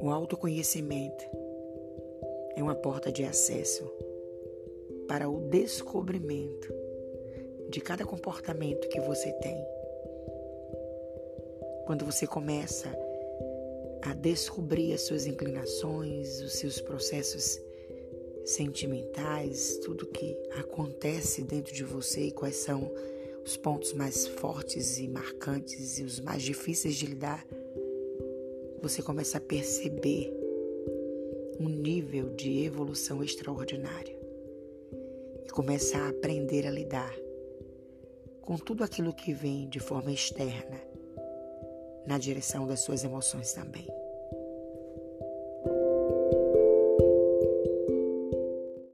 O autoconhecimento é uma porta de acesso para o descobrimento de cada comportamento que você tem. Quando você começa a descobrir as suas inclinações, os seus processos sentimentais, tudo que acontece dentro de você e quais são os pontos mais fortes e marcantes e os mais difíceis de lidar, você começa a perceber um nível de evolução extraordinário e começa a aprender a lidar com tudo aquilo que vem de forma externa na direção das suas emoções também.